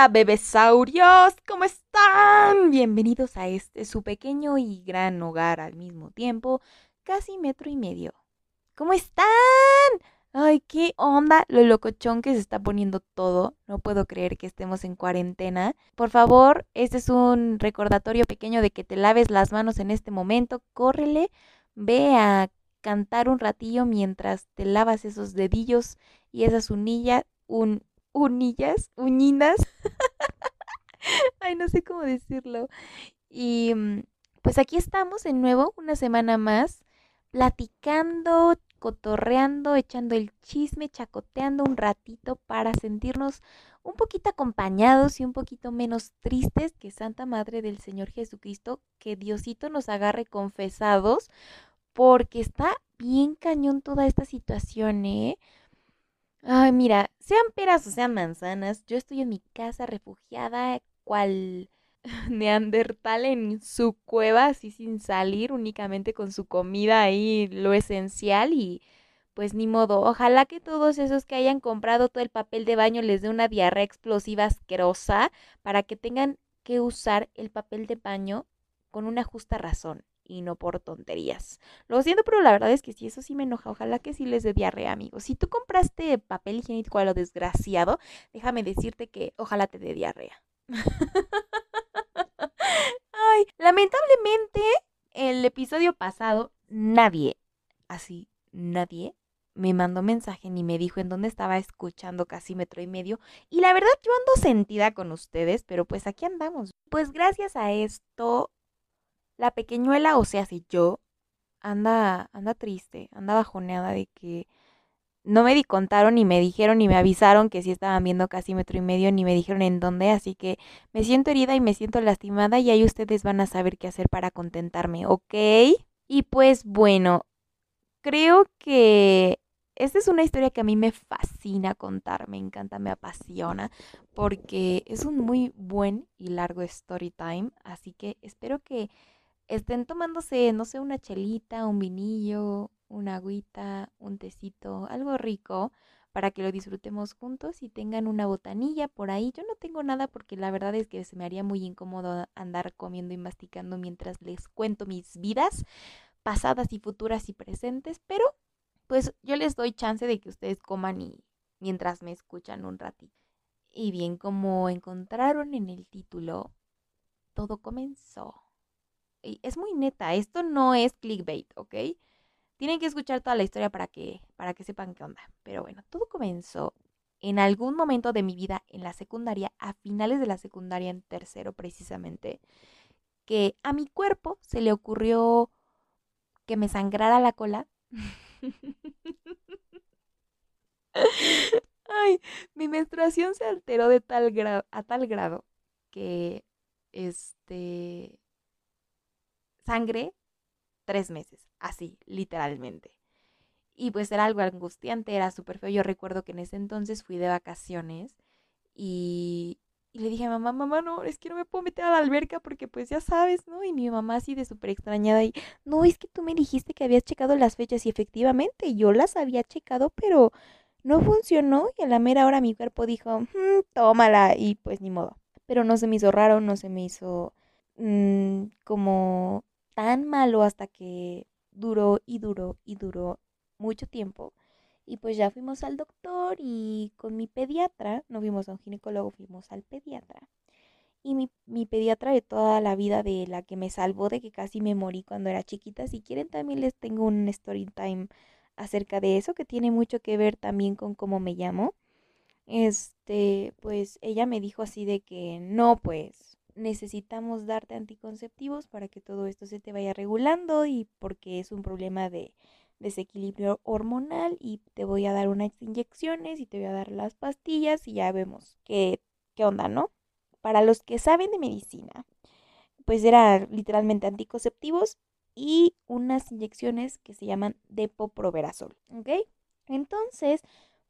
Hola bebesaurios, ¿cómo están? Bienvenidos a este su pequeño y gran hogar al mismo tiempo, casi metro y medio. ¿Cómo están? Ay, qué onda lo locochón que se está poniendo todo. No puedo creer que estemos en cuarentena. Por favor, este es un recordatorio pequeño de que te laves las manos en este momento. Córrele, ve a cantar un ratillo mientras te lavas esos dedillos y esas unillas, un, unillas, uñinas. Ay, no sé cómo decirlo. Y mm, pues aquí estamos de nuevo, una semana más, platicando, cotorreando, echando el chisme, chacoteando un ratito para sentirnos un poquito acompañados y un poquito menos tristes que Santa Madre del Señor Jesucristo, que Diosito nos agarre confesados, porque está bien cañón toda esta situación, ¿eh? Ay, mira, sean peras o sean manzanas, yo estoy en mi casa refugiada, cual neandertal en su cueva, así sin salir, únicamente con su comida ahí, lo esencial y pues ni modo. Ojalá que todos esos que hayan comprado todo el papel de baño les dé una diarrea explosiva asquerosa para que tengan que usar el papel de baño con una justa razón y no por tonterías. Lo siento, pero la verdad es que sí, eso sí me enoja. Ojalá que sí les dé diarrea, amigos. Si tú compraste papel higiénico a lo desgraciado, déjame decirte que ojalá te dé diarrea. Ay, lamentablemente, el episodio pasado, nadie, así, nadie me mandó mensaje ni me dijo en dónde estaba escuchando casi metro y medio. Y la verdad yo ando sentida con ustedes, pero pues aquí andamos. Pues gracias a esto la pequeñuela, o sea, si yo, anda, anda triste, anda bajoneada de que no me di contaron ni me dijeron ni me avisaron que sí estaban viendo casi metro y medio ni me dijeron en dónde, así que me siento herida y me siento lastimada y ahí ustedes van a saber qué hacer para contentarme, ¿ok? Y pues bueno, creo que esta es una historia que a mí me fascina contar, me encanta, me apasiona, porque es un muy buen y largo story time, así que espero que estén tomándose, no sé, una chelita, un vinillo, una agüita, un tecito, algo rico para que lo disfrutemos juntos y tengan una botanilla por ahí. Yo no tengo nada porque la verdad es que se me haría muy incómodo andar comiendo y masticando mientras les cuento mis vidas pasadas y futuras y presentes, pero pues yo les doy chance de que ustedes coman y mientras me escuchan un ratito. Y bien, como encontraron en el título, todo comenzó es muy neta, esto no es clickbait, ¿ok? Tienen que escuchar toda la historia para que, para que sepan qué onda. Pero bueno, todo comenzó en algún momento de mi vida en la secundaria, a finales de la secundaria, en tercero precisamente, que a mi cuerpo se le ocurrió que me sangrara la cola. Ay, mi menstruación se alteró de tal a tal grado que este sangre tres meses, así, literalmente. Y pues era algo angustiante, era súper feo. Yo recuerdo que en ese entonces fui de vacaciones y, le dije a mamá, mamá, no, es que no me puedo meter a la alberca porque pues ya sabes, ¿no? Y mi mamá así de súper extrañada y, no, es que tú me dijiste que habías checado las fechas y efectivamente yo las había checado, pero no funcionó y a la mera hora mi cuerpo dijo, mm, tómala y pues ni modo. Pero no se me hizo raro, no se me hizo mm, como tan malo hasta que duró y duró y duró mucho tiempo. Y pues ya fuimos al doctor y con mi pediatra, no fuimos a un ginecólogo, fuimos al pediatra. Y mi, mi, pediatra de toda la vida, de la que me salvó de que casi me morí cuando era chiquita, si quieren también les tengo un story time acerca de eso, que tiene mucho que ver también con cómo me llamo. Este, pues ella me dijo así de que no, pues necesitamos darte anticonceptivos para que todo esto se te vaya regulando y porque es un problema de desequilibrio hormonal y te voy a dar unas inyecciones y te voy a dar las pastillas y ya vemos qué, qué onda, ¿no? Para los que saben de medicina, pues era literalmente anticonceptivos y unas inyecciones que se llaman depoproverazol, ¿ok? Entonces,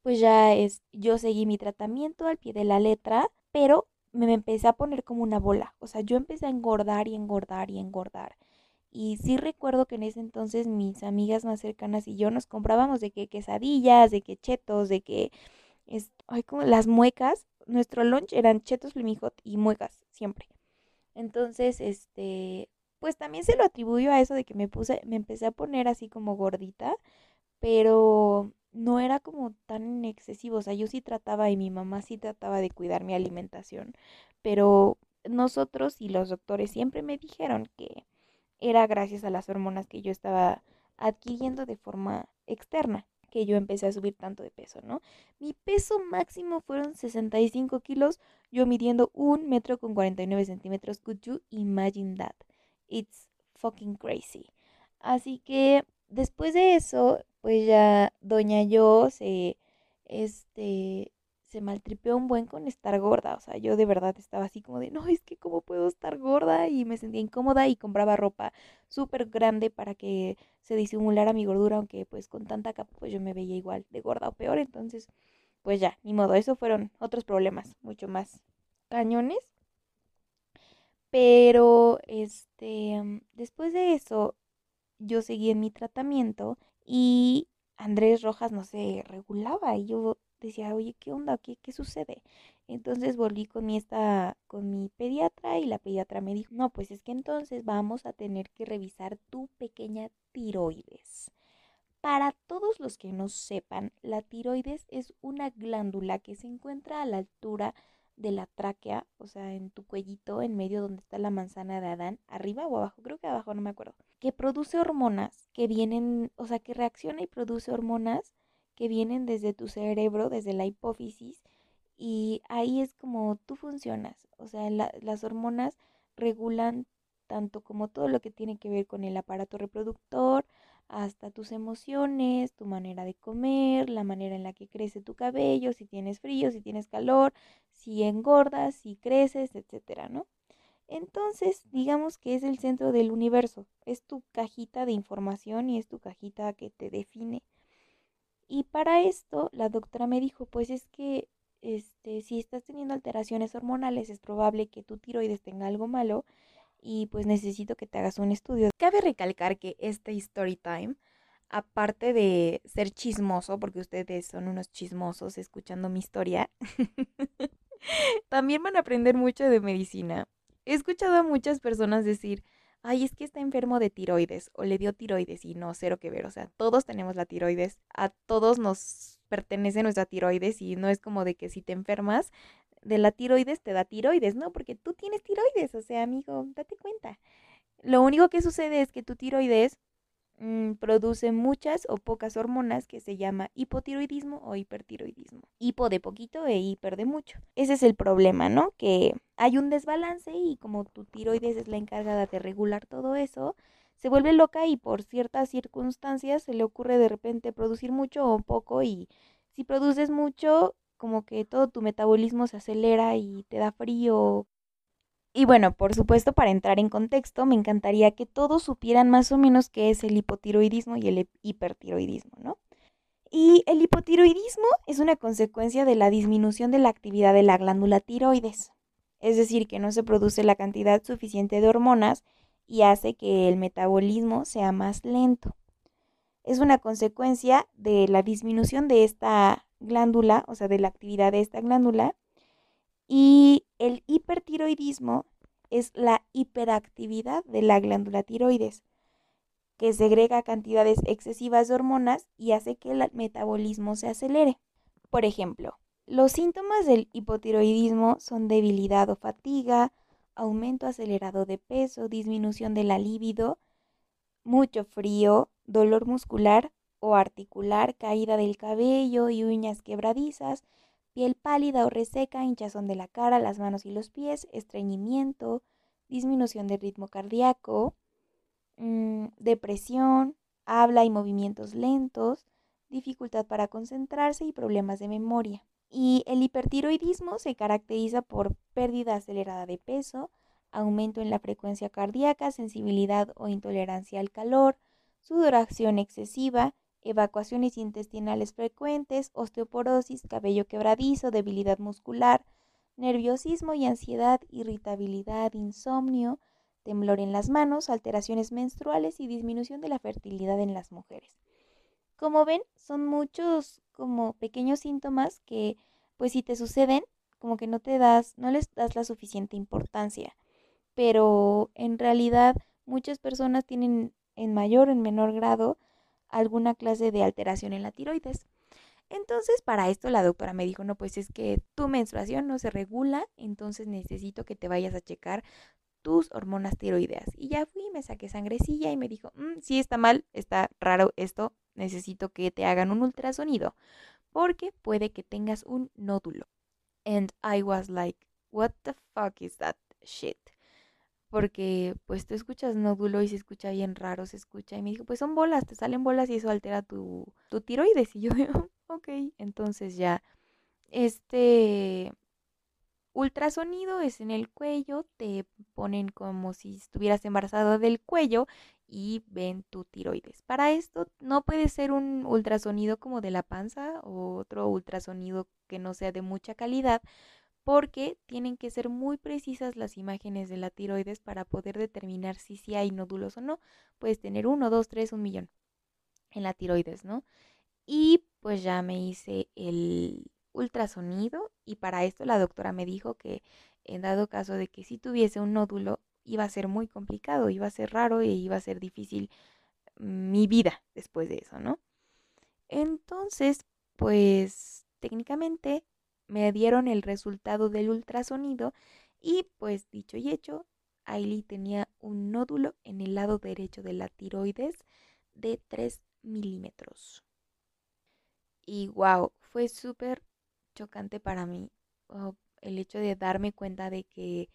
pues ya es, yo seguí mi tratamiento al pie de la letra, pero me empecé a poner como una bola. O sea, yo empecé a engordar y engordar y engordar. Y sí recuerdo que en ese entonces mis amigas más cercanas y yo nos comprábamos de que quesadillas, de que chetos, de que es, ay, como las muecas. nuestro lunch eran chetos flamijot y muecas, siempre. Entonces, este, pues también se lo atribuyo a eso de que me puse, me empecé a poner así como gordita, pero no era como tan excesivo, o sea, yo sí trataba y mi mamá sí trataba de cuidar mi alimentación, pero nosotros y los doctores siempre me dijeron que era gracias a las hormonas que yo estaba adquiriendo de forma externa que yo empecé a subir tanto de peso, ¿no? Mi peso máximo fueron 65 kilos, yo midiendo un metro con 49 centímetros. Could you imagine that? It's fucking crazy. Así que después de eso, pues ya doña yo se, este, se maltripeó un buen con estar gorda. O sea, yo de verdad estaba así como de, no, es que cómo puedo estar gorda y me sentía incómoda y compraba ropa súper grande para que se disimulara mi gordura, aunque pues con tanta capa pues yo me veía igual de gorda o peor. Entonces, pues ya, ni modo, eso fueron otros problemas mucho más cañones. Pero, este, después de eso, yo seguí en mi tratamiento y Andrés Rojas no se regulaba y yo decía, oye, ¿qué onda? ¿Qué, qué sucede? Entonces volví con mi, esta, con mi pediatra y la pediatra me dijo, no, pues es que entonces vamos a tener que revisar tu pequeña tiroides. Para todos los que no sepan, la tiroides es una glándula que se encuentra a la altura de la tráquea, o sea, en tu cuellito, en medio donde está la manzana de Adán, arriba o abajo, creo que abajo, no me acuerdo, que produce hormonas que vienen, o sea, que reacciona y produce hormonas que vienen desde tu cerebro, desde la hipófisis, y ahí es como tú funcionas. O sea, las hormonas regulan tanto como todo lo que tiene que ver con el aparato reproductor, hasta tus emociones, tu manera de comer, la manera en la que crece tu cabello, si tienes frío, si tienes calor, si engordas, si creces, etcétera, ¿no? Entonces, digamos que es el centro del universo, es tu cajita de información y es tu cajita que te define. Y para esto la doctora me dijo, pues es que este, si estás teniendo alteraciones hormonales es probable que tu tiroides tenga algo malo y pues necesito que te hagas un estudio. Cabe recalcar que este story time, aparte de ser chismoso, porque ustedes son unos chismosos escuchando mi historia, también van a aprender mucho de medicina. He escuchado a muchas personas decir, ay, es que está enfermo de tiroides o le dio tiroides y no, cero que ver. O sea, todos tenemos la tiroides, a todos nos pertenece nuestra tiroides y no es como de que si te enfermas de la tiroides te da tiroides, no, porque tú tienes tiroides, o sea, amigo, date cuenta. Lo único que sucede es que tu tiroides Mm, produce muchas o pocas hormonas que se llama hipotiroidismo o hipertiroidismo. Hipo de poquito e hiper de mucho. Ese es el problema, ¿no? Que hay un desbalance y como tu tiroides es la encargada de regular todo eso, se vuelve loca y por ciertas circunstancias se le ocurre de repente producir mucho o poco y si produces mucho, como que todo tu metabolismo se acelera y te da frío, y bueno, por supuesto, para entrar en contexto, me encantaría que todos supieran más o menos qué es el hipotiroidismo y el hipertiroidismo, ¿no? Y el hipotiroidismo es una consecuencia de la disminución de la actividad de la glándula tiroides, es decir, que no se produce la cantidad suficiente de hormonas y hace que el metabolismo sea más lento. Es una consecuencia de la disminución de esta glándula, o sea, de la actividad de esta glándula, y el hipertiroidismo es la hiperactividad de la glándula tiroides, que segrega cantidades excesivas de hormonas y hace que el metabolismo se acelere. Por ejemplo, los síntomas del hipotiroidismo son debilidad o fatiga, aumento acelerado de peso, disminución de la libido, mucho frío, dolor muscular o articular, caída del cabello y uñas quebradizas, piel pálida o reseca, hinchazón de la cara, las manos y los pies, estreñimiento, disminución del ritmo cardíaco, mm, depresión, habla y movimientos lentos, dificultad para concentrarse y problemas de memoria. Y el hipertiroidismo se caracteriza por pérdida acelerada de peso, aumento en la frecuencia cardíaca, sensibilidad o intolerancia al calor, sudoración excesiva, evacuaciones intestinales frecuentes, osteoporosis, cabello quebradizo, debilidad muscular, nerviosismo y ansiedad, irritabilidad, insomnio, temblor en las manos, alteraciones menstruales y disminución de la fertilidad en las mujeres. Como ven, son muchos como pequeños síntomas que pues si te suceden, como que no te das, no les das la suficiente importancia. Pero en realidad muchas personas tienen en mayor o en menor grado alguna clase de alteración en la tiroides. Entonces, para esto la doctora me dijo, no, pues es que tu menstruación no se regula, entonces necesito que te vayas a checar tus hormonas tiroideas. Y ya fui, me saqué sangrecilla y me dijo, mm, sí está mal, está raro esto, necesito que te hagan un ultrasonido, porque puede que tengas un nódulo. And I was like, what the fuck is that shit? Porque pues tú escuchas nódulo y se escucha bien raro, se escucha. Y me dijo, pues son bolas, te salen bolas y eso altera tu, tu tiroides. Y yo ok, entonces ya, este ultrasonido es en el cuello, te ponen como si estuvieras embarazado del cuello y ven tu tiroides. Para esto no puede ser un ultrasonido como de la panza o otro ultrasonido que no sea de mucha calidad porque tienen que ser muy precisas las imágenes de la tiroides para poder determinar si sí hay nódulos o no. Puedes tener uno, dos, tres, un millón en la tiroides, ¿no? Y pues ya me hice el ultrasonido y para esto la doctora me dijo que en dado caso de que si tuviese un nódulo iba a ser muy complicado, iba a ser raro y iba a ser difícil mi vida después de eso, ¿no? Entonces, pues técnicamente me dieron el resultado del ultrasonido y pues dicho y hecho, Ailey tenía un nódulo en el lado derecho de la tiroides de 3 milímetros. Y wow, fue súper chocante para mí el hecho de darme cuenta de que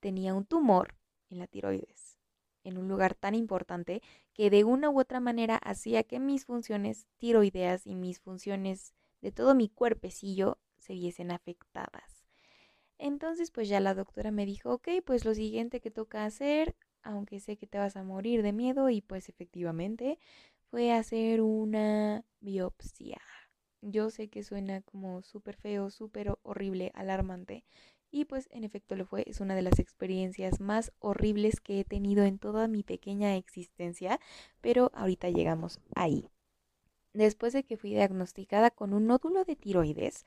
tenía un tumor en la tiroides, en un lugar tan importante que de una u otra manera hacía que mis funciones tiroideas y mis funciones de todo mi cuerpecillo se viesen afectadas. Entonces, pues ya la doctora me dijo, ok, pues lo siguiente que toca hacer, aunque sé que te vas a morir de miedo, y pues efectivamente, fue hacer una biopsia. Yo sé que suena como súper feo, súper horrible, alarmante. Y pues en efecto lo fue. Es una de las experiencias más horribles que he tenido en toda mi pequeña existencia. Pero ahorita llegamos ahí. Después de que fui diagnosticada con un nódulo de tiroides,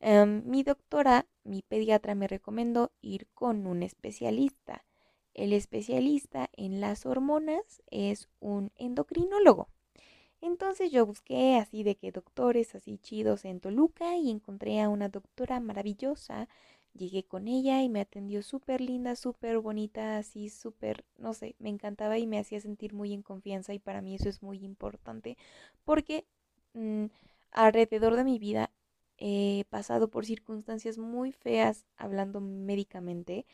em, mi doctora, mi pediatra, me recomendó ir con un especialista. El especialista en las hormonas es un endocrinólogo. Entonces yo busqué así de que doctores así chidos en Toluca y encontré a una doctora maravillosa. Llegué con ella y me atendió súper linda, súper bonita, así súper, no sé, me encantaba y me hacía sentir muy en confianza y para mí eso es muy importante porque mm, alrededor de mi vida he pasado por circunstancias muy feas hablando médicamente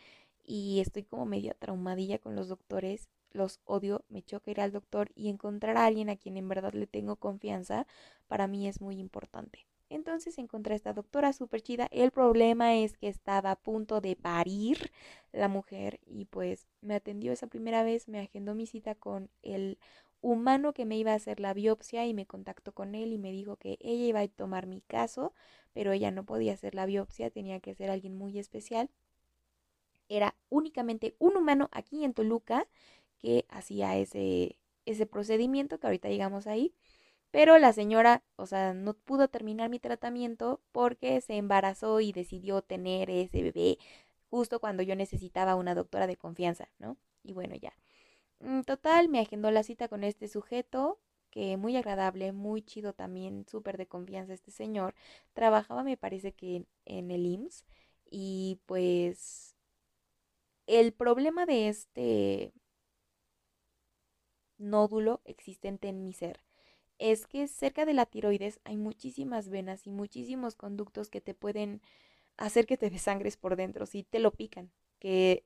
y estoy como media traumadilla con los doctores los odio, me choca ir al doctor y encontrar a alguien a quien en verdad le tengo confianza, para mí es muy importante. Entonces encontré a esta doctora súper chida. El problema es que estaba a punto de parir la mujer y pues me atendió esa primera vez, me agendó mi cita con el humano que me iba a hacer la biopsia y me contactó con él y me dijo que ella iba a tomar mi caso, pero ella no podía hacer la biopsia, tenía que ser alguien muy especial. Era únicamente un humano aquí en Toluca que hacía ese, ese procedimiento, que ahorita llegamos ahí. Pero la señora, o sea, no pudo terminar mi tratamiento porque se embarazó y decidió tener ese bebé justo cuando yo necesitaba una doctora de confianza, ¿no? Y bueno, ya. En total, me agendó la cita con este sujeto, que muy agradable, muy chido también, súper de confianza este señor. Trabajaba, me parece que en el IMSS. Y pues el problema de este nódulo existente en mi ser. Es que cerca de la tiroides hay muchísimas venas y muchísimos conductos que te pueden hacer que te desangres por dentro si te lo pican, que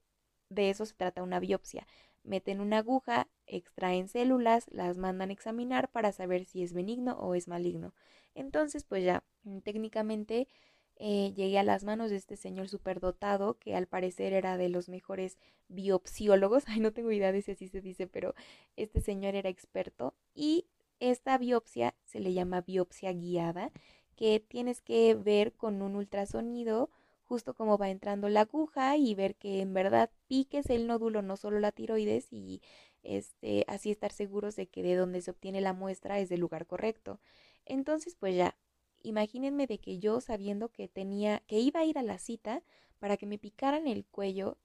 de eso se trata una biopsia. Meten una aguja, extraen células, las mandan a examinar para saber si es benigno o es maligno. Entonces, pues ya, técnicamente eh, llegué a las manos de este señor superdotado que al parecer era de los mejores biopsiólogos. Ay, no tengo idea de si así se dice, pero este señor era experto. Y esta biopsia se le llama biopsia guiada, que tienes que ver con un ultrasonido justo como va entrando la aguja y ver que en verdad piques el nódulo, no solo la tiroides, y este, así estar seguros de que de donde se obtiene la muestra es del lugar correcto. Entonces, pues ya, imagínense de que yo sabiendo que tenía, que iba a ir a la cita para que me picaran el cuello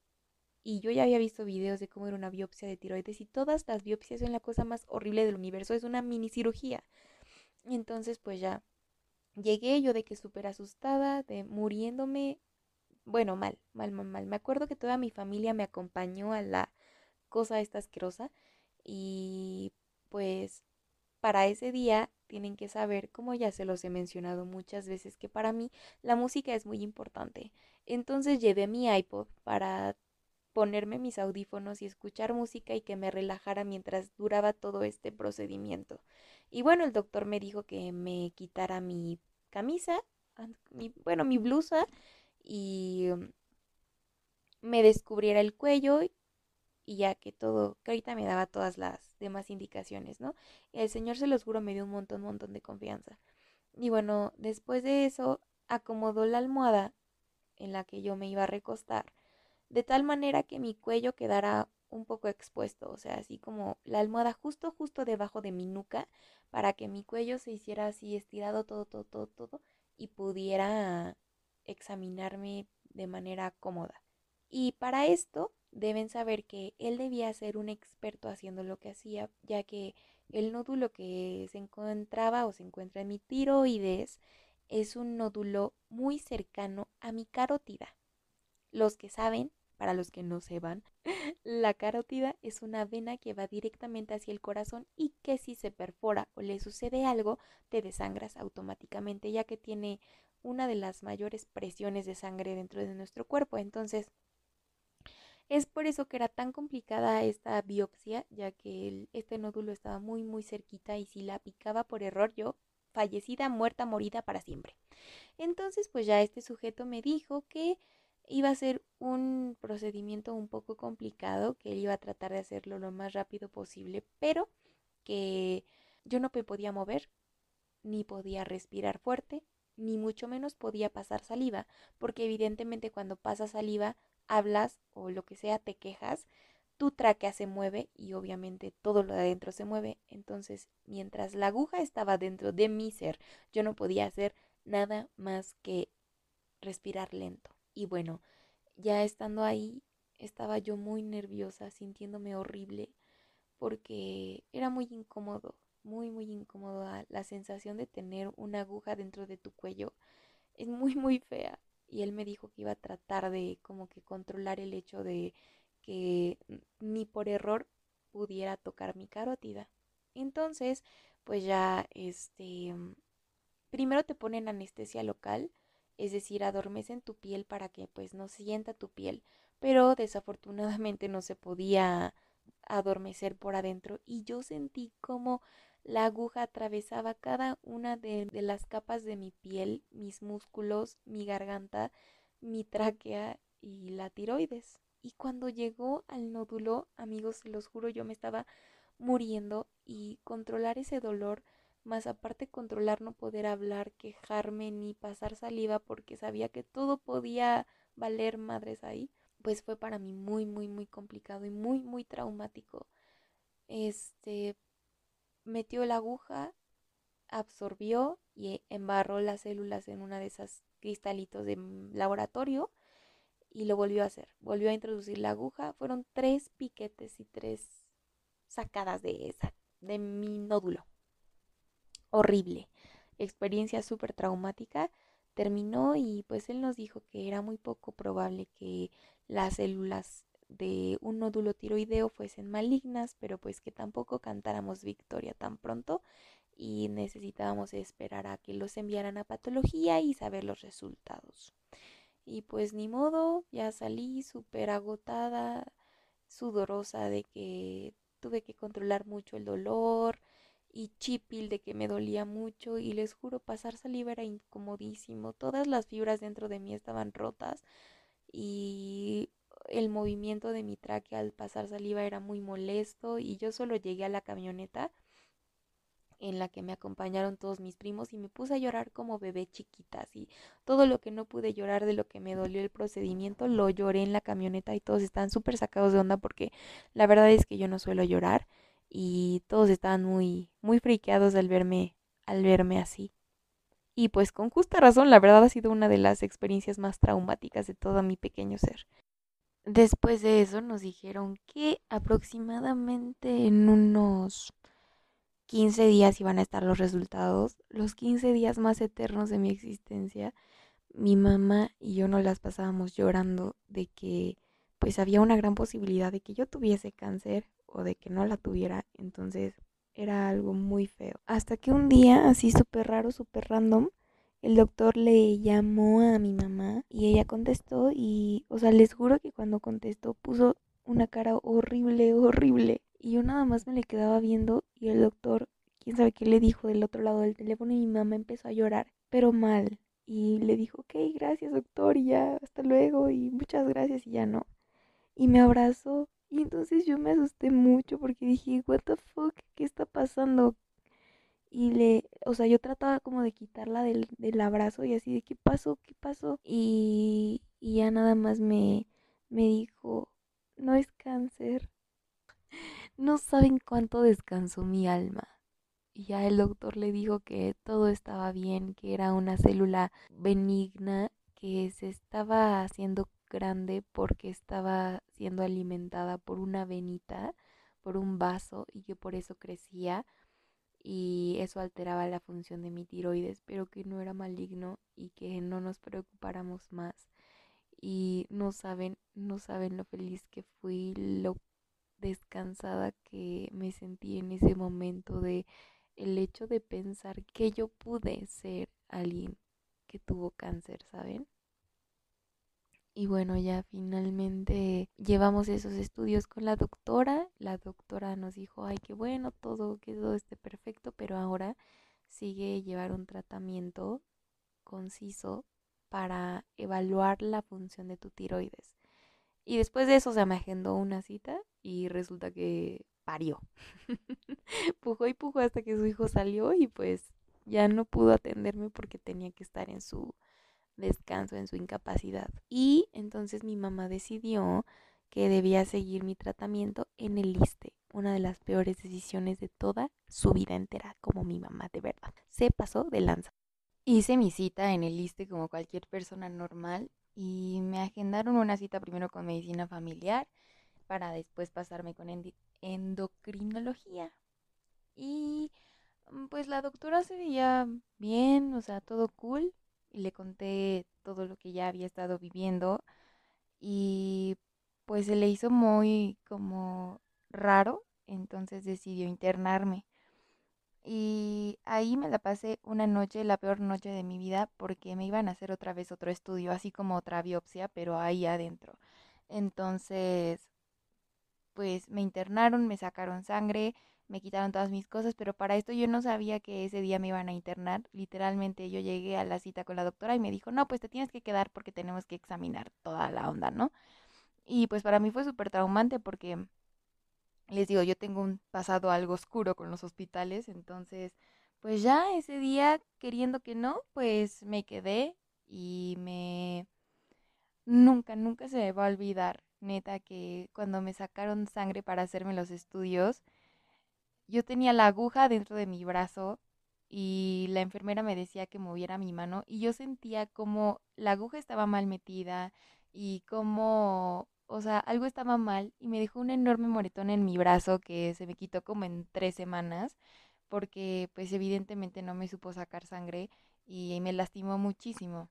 y yo ya había visto videos de cómo era una biopsia de tiroides y todas las biopsias son la cosa más horrible del universo, es una mini cirugía. Entonces pues ya llegué yo de que súper asustada, de muriéndome, bueno, mal, mal, mal, mal. Me acuerdo que toda mi familia me acompañó a la cosa esta asquerosa y pues para ese día tienen que saber, como ya se los he mencionado muchas veces, que para mí la música es muy importante. Entonces llevé mi iPod para ponerme mis audífonos y escuchar música y que me relajara mientras duraba todo este procedimiento. Y bueno, el doctor me dijo que me quitara mi camisa, bueno, mi blusa y um, me descubriera el cuello y ya que todo, que ahorita me daba todas las demás indicaciones, ¿no? El Señor se los juro me dio un montón, montón de confianza. Y bueno, después de eso acomodó la almohada en la que yo me iba a recostar de tal manera que mi cuello quedara un poco expuesto, o sea, así como la almohada justo, justo debajo de mi nuca, para que mi cuello se hiciera así estirado todo, todo, todo, todo, y pudiera examinarme de manera cómoda. Y para esto deben saber que él debía ser un experto haciendo lo que hacía, ya que el nódulo que se encontraba o se encuentra en mi tiroides es un nódulo muy cercano a mi carótida. Los que saben para los que no sepan, la carótida es una vena que va directamente hacia el corazón y que si se perfora o le sucede algo, te desangras automáticamente, ya que tiene una de las mayores presiones de sangre dentro de nuestro cuerpo. Entonces, es por eso que era tan complicada esta biopsia, ya que este nódulo estaba muy, muy cerquita y si la picaba por error, yo fallecida, muerta, morida para siempre. Entonces, pues ya este sujeto me dijo que iba a ser un procedimiento un poco complicado, que él iba a tratar de hacerlo lo más rápido posible, pero que yo no me podía mover, ni podía respirar fuerte, ni mucho menos podía pasar saliva, porque evidentemente cuando pasas saliva, hablas o lo que sea, te quejas, tu tráquea se mueve y obviamente todo lo de adentro se mueve. Entonces, mientras la aguja estaba dentro de mi ser, yo no podía hacer nada más que respirar lento. Y bueno, ya estando ahí, estaba yo muy nerviosa, sintiéndome horrible, porque era muy incómodo, muy, muy incómodo. La sensación de tener una aguja dentro de tu cuello es muy, muy fea. Y él me dijo que iba a tratar de como que controlar el hecho de que ni por error pudiera tocar mi carótida. Entonces, pues ya, este, primero te ponen anestesia local es decir, adormecen tu piel para que pues no sienta tu piel, pero desafortunadamente no se podía adormecer por adentro y yo sentí como la aguja atravesaba cada una de, de, las capas de mi piel, mis músculos, mi garganta, mi tráquea y la tiroides. Y cuando llegó al nódulo, amigos, se los juro, yo me estaba muriendo y controlar ese dolor más aparte controlar no poder hablar, quejarme ni pasar saliva porque sabía que todo podía valer madres ahí, pues fue para mí muy, muy, muy complicado y muy, muy traumático. Este metió la aguja, absorbió y embarró las células en una de esas cristalitos de laboratorio y lo volvió a hacer. Volvió a introducir la aguja. Fueron tres piquetes y tres sacadas de esa, de mi nódulo horrible, experiencia súper traumática, terminó y pues él nos dijo que era muy poco probable que las células de un nódulo tiroideo fuesen malignas, pero pues que tampoco cantáramos victoria tan pronto y necesitábamos esperar a que los enviaran a patología y saber los resultados. Y pues ni modo, ya salí súper agotada, sudorosa de que tuve que controlar mucho el dolor, y chipil de que me dolía mucho y les juro pasar saliva era incomodísimo. Todas las fibras dentro de mí estaban rotas y el movimiento de mi tráquea al pasar saliva era muy molesto y yo solo llegué a la camioneta en la que me acompañaron todos mis primos y me puse a llorar como bebé chiquita, y todo lo que no pude llorar de lo que me dolió el procedimiento lo lloré en la camioneta y todos están súper sacados de onda porque la verdad es que yo no suelo llorar y todos estaban muy, muy friqueados al verme, al verme así. Y pues con justa razón, la verdad ha sido una de las experiencias más traumáticas de todo mi pequeño ser. Después de eso nos dijeron que aproximadamente en unos 15 días iban a estar los resultados, los 15 días más eternos de mi existencia. Mi mamá y yo nos las pasábamos llorando de que pues había una gran posibilidad de que yo tuviese cáncer o de que no la tuviera. Entonces era algo muy feo. Hasta que un día, así súper raro, súper random, el doctor le llamó a mi mamá y ella contestó y, o sea, les juro que cuando contestó puso una cara horrible, horrible. Y yo nada más me le quedaba viendo y el doctor, quién sabe qué le dijo del otro lado del teléfono y mi mamá empezó a llorar, pero mal. Y le dijo, ok, gracias doctor y ya, hasta luego y muchas gracias y ya no. Y me abrazó y entonces yo me asusté mucho porque dije, what the fuck, ¿qué está pasando? Y le, o sea, yo trataba como de quitarla del, del abrazo y así de, ¿qué pasó? ¿Qué pasó? Y, y ya nada más me, me dijo, no es cáncer. No saben cuánto descansó mi alma. Y ya el doctor le dijo que todo estaba bien, que era una célula benigna, que se estaba haciendo grande porque estaba siendo alimentada por una venita, por un vaso y que por eso crecía y eso alteraba la función de mi tiroides, pero que no era maligno y que no nos preocupáramos más. Y no saben, no saben lo feliz que fui, lo descansada que me sentí en ese momento de el hecho de pensar que yo pude ser alguien que tuvo cáncer, ¿saben? Y bueno, ya finalmente llevamos esos estudios con la doctora. La doctora nos dijo, ay, qué bueno, todo quedó esté perfecto, pero ahora sigue llevar un tratamiento conciso para evaluar la función de tu tiroides. Y después de eso se me agendó una cita y resulta que parió. pujó y pujó hasta que su hijo salió y pues ya no pudo atenderme porque tenía que estar en su descanso en su incapacidad. Y entonces mi mamá decidió que debía seguir mi tratamiento en el ISTE, una de las peores decisiones de toda su vida entera, como mi mamá de verdad. Se pasó de lanza. Hice mi cita en el ISTE como cualquier persona normal y me agendaron una cita primero con medicina familiar para después pasarme con endocrinología. Y mm, pues la doctora se veía bien, o sea, todo cool, y le conté todo lo que ya había estado viviendo y pues se le hizo muy como raro, entonces decidió internarme. Y ahí me la pasé una noche, la peor noche de mi vida, porque me iban a hacer otra vez otro estudio, así como otra biopsia, pero ahí adentro. Entonces, pues me internaron, me sacaron sangre, me quitaron todas mis cosas, pero para esto yo no sabía que ese día me iban a internar. Literalmente yo llegué a la cita con la doctora y me dijo, no, pues te tienes que quedar porque tenemos que examinar toda la onda, ¿no? Y pues para mí fue súper traumante porque, les digo, yo tengo un pasado algo oscuro con los hospitales, entonces, pues ya ese día, queriendo que no, pues me quedé y me... Nunca, nunca se me va a olvidar, neta, que cuando me sacaron sangre para hacerme los estudios, yo tenía la aguja dentro de mi brazo y la enfermera me decía que moviera mi mano y yo sentía como la aguja estaba mal metida y como, o sea, algo estaba mal y me dejó un enorme moretón en mi brazo que se me quitó como en tres semanas porque pues evidentemente no me supo sacar sangre y me lastimó muchísimo.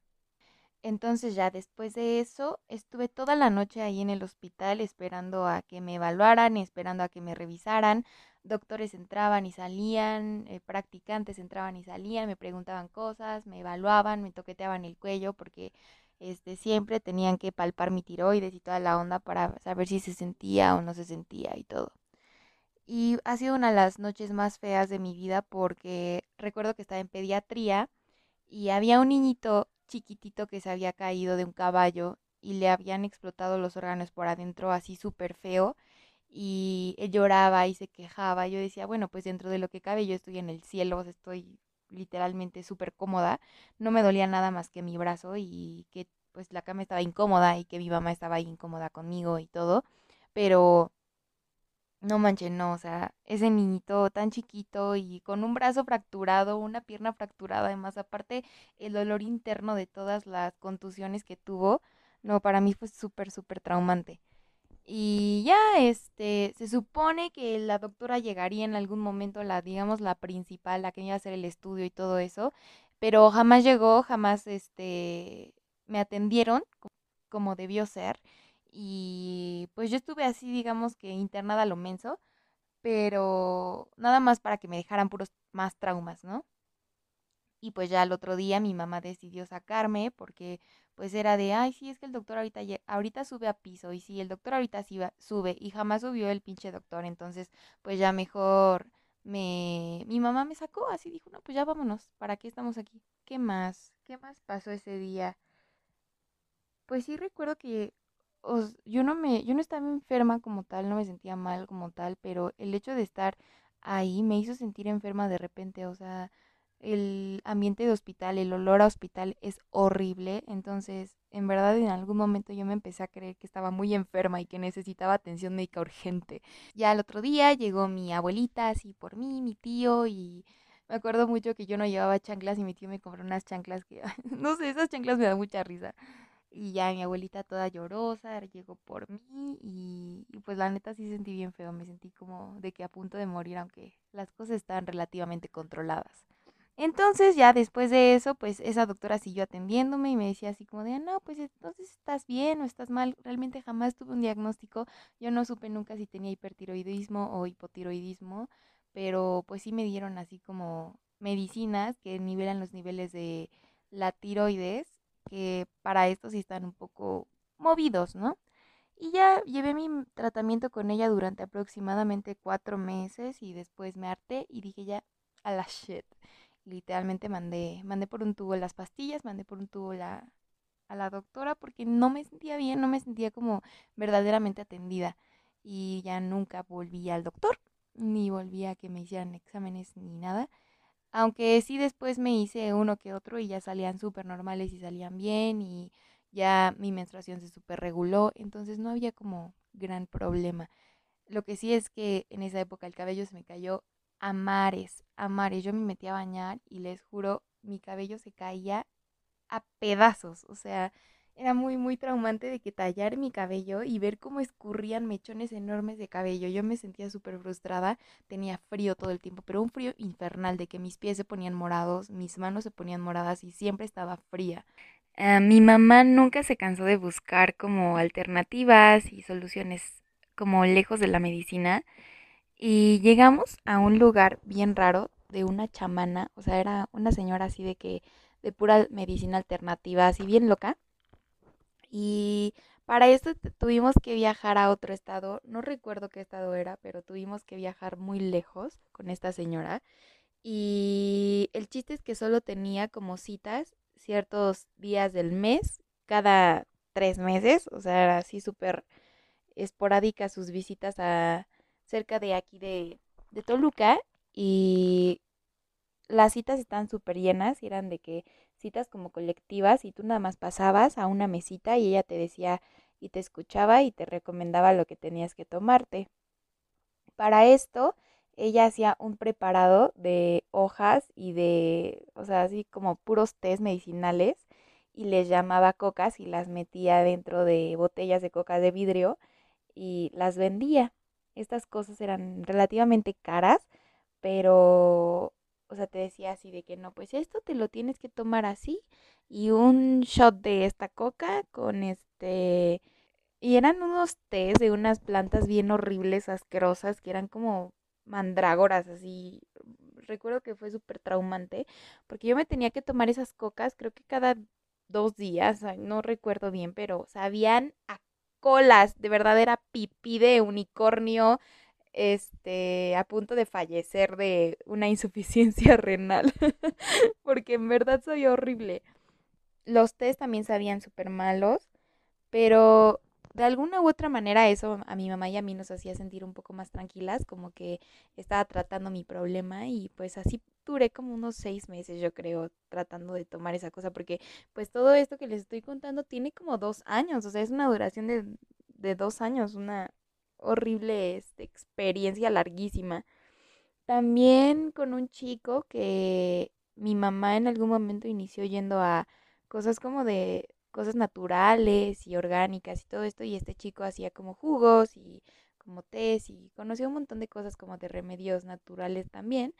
Entonces ya después de eso estuve toda la noche ahí en el hospital esperando a que me evaluaran, esperando a que me revisaran. Doctores entraban y salían, eh, practicantes entraban y salían, me preguntaban cosas, me evaluaban, me toqueteaban el cuello porque este siempre tenían que palpar mi tiroides y toda la onda para saber si se sentía o no se sentía y todo. Y ha sido una de las noches más feas de mi vida porque recuerdo que estaba en pediatría y había un niñito chiquitito que se había caído de un caballo y le habían explotado los órganos por adentro así súper feo y lloraba y se quejaba. Yo decía, bueno, pues dentro de lo que cabe yo estoy en el cielo, estoy literalmente súper cómoda, no me dolía nada más que mi brazo y que pues la cama estaba incómoda y que mi mamá estaba incómoda conmigo y todo, pero No manches, no, o sea, ese niñito tan chiquito y con un brazo fracturado, una pierna fracturada, además, aparte el dolor interno de todas las contusiones que tuvo, no, para mí fue súper, súper traumante. Y ya, este, se supone que la doctora llegaría en algún momento, la, digamos, la principal, la que iba a hacer el estudio y todo eso, pero jamás llegó, jamás, este, me atendieron como debió ser. Y pues yo estuve así, digamos que internada a lo menso, pero nada más para que me dejaran puros más traumas, ¿no? Y pues ya el otro día mi mamá decidió sacarme porque pues era de, ay, sí, es que el doctor ahorita, ahorita sube a piso y sí, el doctor ahorita sube y jamás subió el pinche doctor, entonces pues ya mejor me, mi mamá me sacó, así dijo, no, pues ya vámonos, ¿para qué estamos aquí? ¿Qué más? ¿Qué más pasó ese día? Pues sí recuerdo que yo no me, yo no estaba enferma como tal, no me sentía mal como tal, pero el hecho de estar ahí me hizo sentir enferma de repente, o sea, el ambiente de hospital, el olor a hospital es horrible, entonces en verdad en algún momento yo me empecé a creer que estaba muy enferma y que necesitaba atención médica urgente. Ya el otro día llegó mi abuelita así por mí, mi tío y me acuerdo mucho que yo no llevaba chanclas y mi tío me compró unas chanclas que, no sé, esas chanclas me dan mucha risa. Y ya mi abuelita toda llorosa llegó por mí y, pues la neta sí sentí bien feo, me sentí como de que a punto de morir, aunque las cosas estaban relativamente controladas. Entonces ya después de eso, pues esa doctora siguió atendiéndome y me decía así como de, no, pues entonces estás bien o estás mal. Realmente jamás tuve un diagnóstico. Yo no supe nunca si tenía hipertiroidismo o hipotiroidismo, pero pues sí me dieron así como medicinas que nivelan los niveles de la tiroides, que para esto sí están un poco movidos, ¿no? Y ya llevé mi tratamiento con ella durante aproximadamente cuatro meses y después me harté y dije ya a la shit literalmente mandé, mandé por un tubo las pastillas, mandé por un tubo la, a la doctora porque no me sentía bien, no me sentía como verdaderamente atendida. Y ya nunca volví al doctor, ni volví a que me hicieran exámenes ni nada. Aunque sí después me hice uno que otro y ya salían súper normales y salían bien y ya mi menstruación se súper reguló, entonces no había como gran problema. Lo que sí es que en esa época el cabello se me cayó a mares, a mares. Yo me metí a bañar y les juro, mi cabello se caía a pedazos. O sea, era muy, muy traumante de que tallar mi cabello y ver cómo escurrían mechones enormes de cabello. Yo me sentía súper frustrada, tenía frío todo el tiempo, pero un frío infernal de que mis pies se ponían morados, mis manos se ponían moradas y siempre estaba fría. Ah, mi mamá nunca se cansó de buscar como alternativas y soluciones como lejos de la medicina. Y llegamos a un lugar bien raro de una chamana, o sea, era una señora así de que de pura medicina alternativa, así bien loca. Y para esto tuvimos que viajar a otro estado, no recuerdo qué estado era, pero tuvimos que viajar muy lejos con esta señora. Y el chiste es que solo tenía como citas ciertos días del mes, cada tres meses, o sea, era así súper esporádica sus visitas a cerca de aquí de, de Toluca y las citas estaban súper llenas eran de que citas como colectivas y tú nada más pasabas a una mesita y ella te decía y te escuchaba y te recomendaba lo que tenías que tomarte. Para esto, ella hacía un preparado de hojas y de, o sea, así como puros tés medicinales y les llamaba cocas y las metía dentro de botellas de coca de vidrio y las vendía estas cosas eran relativamente caras, pero, o sea, te decía así de que no, pues esto te lo tienes que tomar así y un shot de esta coca con este... Y eran unos tés de unas plantas bien horribles, asquerosas, que eran como mandrágoras, así. Recuerdo que fue súper traumante, porque yo me tenía que tomar esas cocas, creo que cada dos días, no recuerdo bien, pero sabían a colas, de verdad era pipí de unicornio, este, a punto de fallecer de una insuficiencia renal, porque en verdad soy horrible. Los test también sabían súper malos, pero de alguna u otra manera eso a mi mamá y a mí nos hacía sentir un poco más tranquilas, como que estaba tratando mi problema y pues así duré como unos seis meses yo creo tratando de tomar esa cosa porque pues todo esto que les estoy contando tiene como dos años, o sea es una duración de, de dos años, una horrible este, experiencia larguísima. También con un chico que mi mamá en algún momento inició yendo a cosas como de cosas naturales y orgánicas y todo esto y este chico hacía como jugos y como tés y conoció un montón de cosas como de remedios naturales también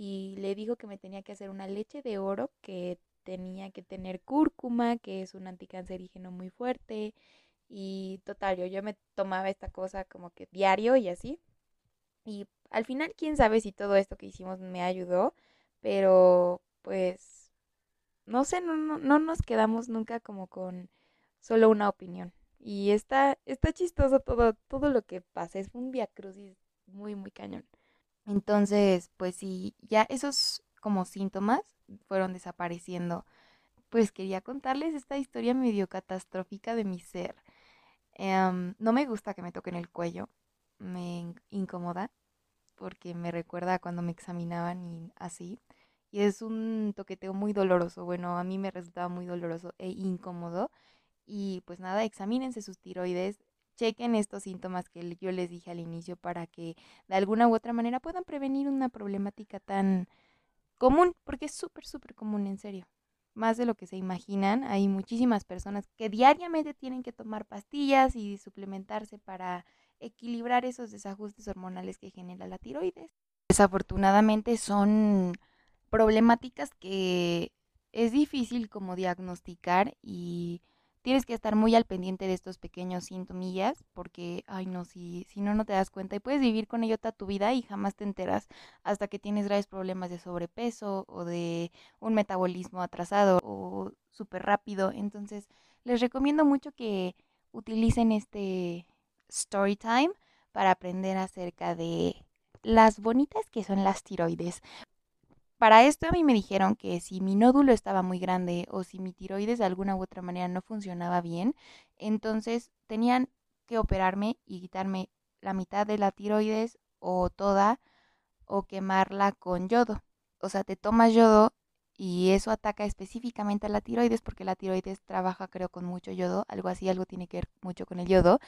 y le dijo que me tenía que hacer una leche de oro que tenía que tener cúrcuma, que es un anticancerígeno muy fuerte y total, yo, yo me tomaba esta cosa como que diario y así. Y al final, quién sabe si todo esto que hicimos me ayudó, pero pues no sé, no, no, no nos quedamos nunca como con solo una opinión. Y está, está chistoso todo, todo lo que pasa. Es un viacrucis muy, muy cañón. Entonces, pues sí, ya esos como síntomas fueron desapareciendo. Pues quería contarles esta historia medio catastrófica de mi ser. Em, no me gusta que me toquen el cuello, me incomoda porque me recuerda cuando me examinaban y así. Y es un toqueteo muy doloroso. Bueno, a mí me resultaba muy doloroso e incómodo. Y pues nada, examínense sus tiroides, chequen estos síntomas que yo les dije al inicio para que de alguna u otra manera puedan prevenir una problemática tan común, porque es súper, súper común, en serio. Más de lo que se imaginan, hay muchísimas personas que diariamente tienen que tomar pastillas y suplementarse para equilibrar esos desajustes hormonales que genera la tiroides. Desafortunadamente son problemáticas que es difícil como diagnosticar y tienes que estar muy al pendiente de estos pequeños síntomas porque, ay no, si, si no, no te das cuenta y puedes vivir con ello toda tu vida y jamás te enteras hasta que tienes graves problemas de sobrepeso o de un metabolismo atrasado o súper rápido. Entonces, les recomiendo mucho que utilicen este story time para aprender acerca de las bonitas que son las tiroides. Para esto a mí me dijeron que si mi nódulo estaba muy grande o si mi tiroides de alguna u otra manera no funcionaba bien, entonces tenían que operarme y quitarme la mitad de la tiroides o toda o quemarla con yodo. O sea, te tomas yodo y eso ataca específicamente a la tiroides porque la tiroides trabaja creo con mucho yodo, algo así, algo tiene que ver mucho con el yodo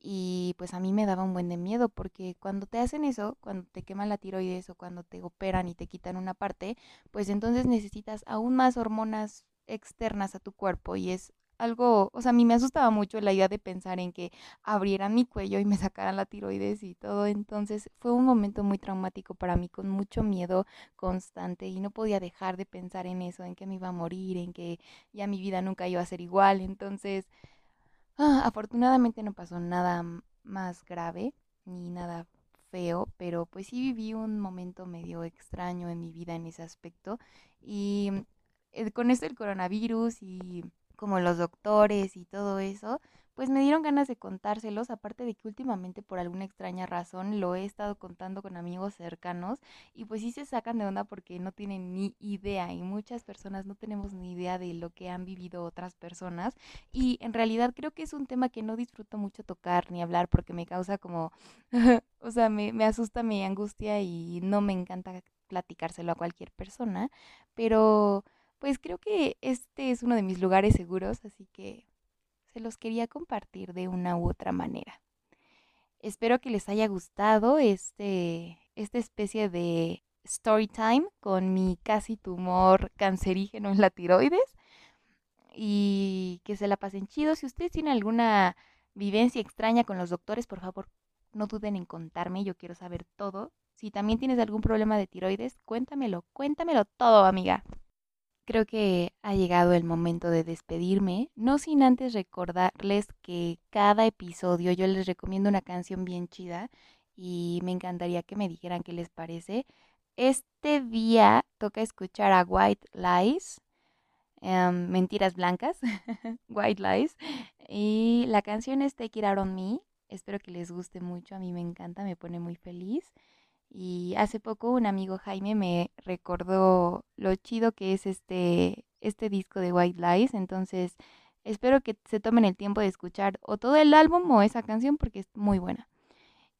y pues a mí me daba un buen de miedo porque cuando te hacen eso, cuando te queman la tiroides o cuando te operan y te quitan una parte, pues entonces necesitas aún más hormonas externas a tu cuerpo y es algo, o sea, a mí me asustaba mucho la idea de pensar en que abrieran mi cuello y me sacaran la tiroides y todo, entonces fue un momento muy traumático para mí con mucho miedo constante y no podía dejar de pensar en eso, en que me iba a morir, en que ya mi vida nunca iba a ser igual, entonces Ah, afortunadamente no pasó nada más grave ni nada feo, pero pues sí viví un momento medio extraño en mi vida en ese aspecto. Y eh, con esto el coronavirus y como los doctores y todo eso, pues me dieron ganas de contárselos, aparte de que últimamente por alguna extraña razón lo he estado contando con amigos cercanos y pues sí se sacan de onda porque no tienen ni idea y muchas personas no tenemos ni idea de lo que han vivido otras personas y en realidad creo que es un tema que no disfruto mucho tocar ni hablar porque me causa como, o sea, me, me asusta, me angustia y no me encanta platicárselo a cualquier persona, pero pues creo que este es uno de mis lugares seguros, así que los quería compartir de una u otra manera. Espero que les haya gustado este, esta especie de story time con mi casi tumor cancerígeno en la tiroides y que se la pasen chido. Si ustedes tienen alguna vivencia extraña con los doctores, por favor, no duden en contarme, yo quiero saber todo. Si también tienes algún problema de tiroides, cuéntamelo, cuéntamelo todo, amiga creo que ha llegado el momento de despedirme, no sin antes recordarles que cada episodio yo les recomiendo una canción bien chida y me encantaría que me dijeran qué les parece. Este día toca escuchar a White Lies, em, Mentiras Blancas, White Lies, y la canción es Take It Out On Me. Espero que les guste mucho, a mí me encanta, me pone muy feliz. Y hace poco un amigo Jaime me recordó lo chido que es este, este disco de White Lies. Entonces espero que se tomen el tiempo de escuchar o todo el álbum o esa canción porque es muy buena.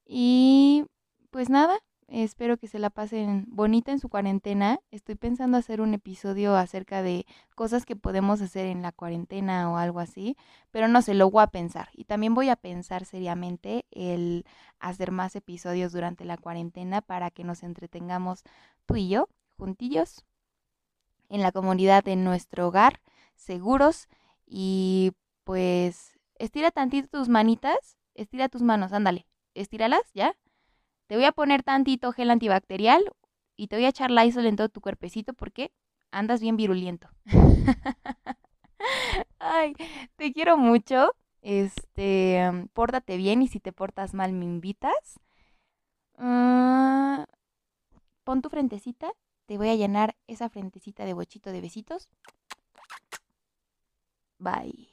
Y pues nada, Espero que se la pasen bonita en su cuarentena. Estoy pensando hacer un episodio acerca de cosas que podemos hacer en la cuarentena o algo así, pero no sé, lo voy a pensar. Y también voy a pensar seriamente el hacer más episodios durante la cuarentena para que nos entretengamos tú y yo, juntillos, en la comunidad de nuestro hogar, seguros y pues estira tantito tus manitas, estira tus manos, ándale, estíralas, ¿ya? Te voy a poner tantito gel antibacterial y te voy a echar Lysol en todo tu cuerpecito porque andas bien viruliento. Ay, te quiero mucho. Este, pórtate bien y si te portas mal me invitas. Ah, pon tu frentecita. Te voy a llenar esa frentecita de bochito de besitos. Bye.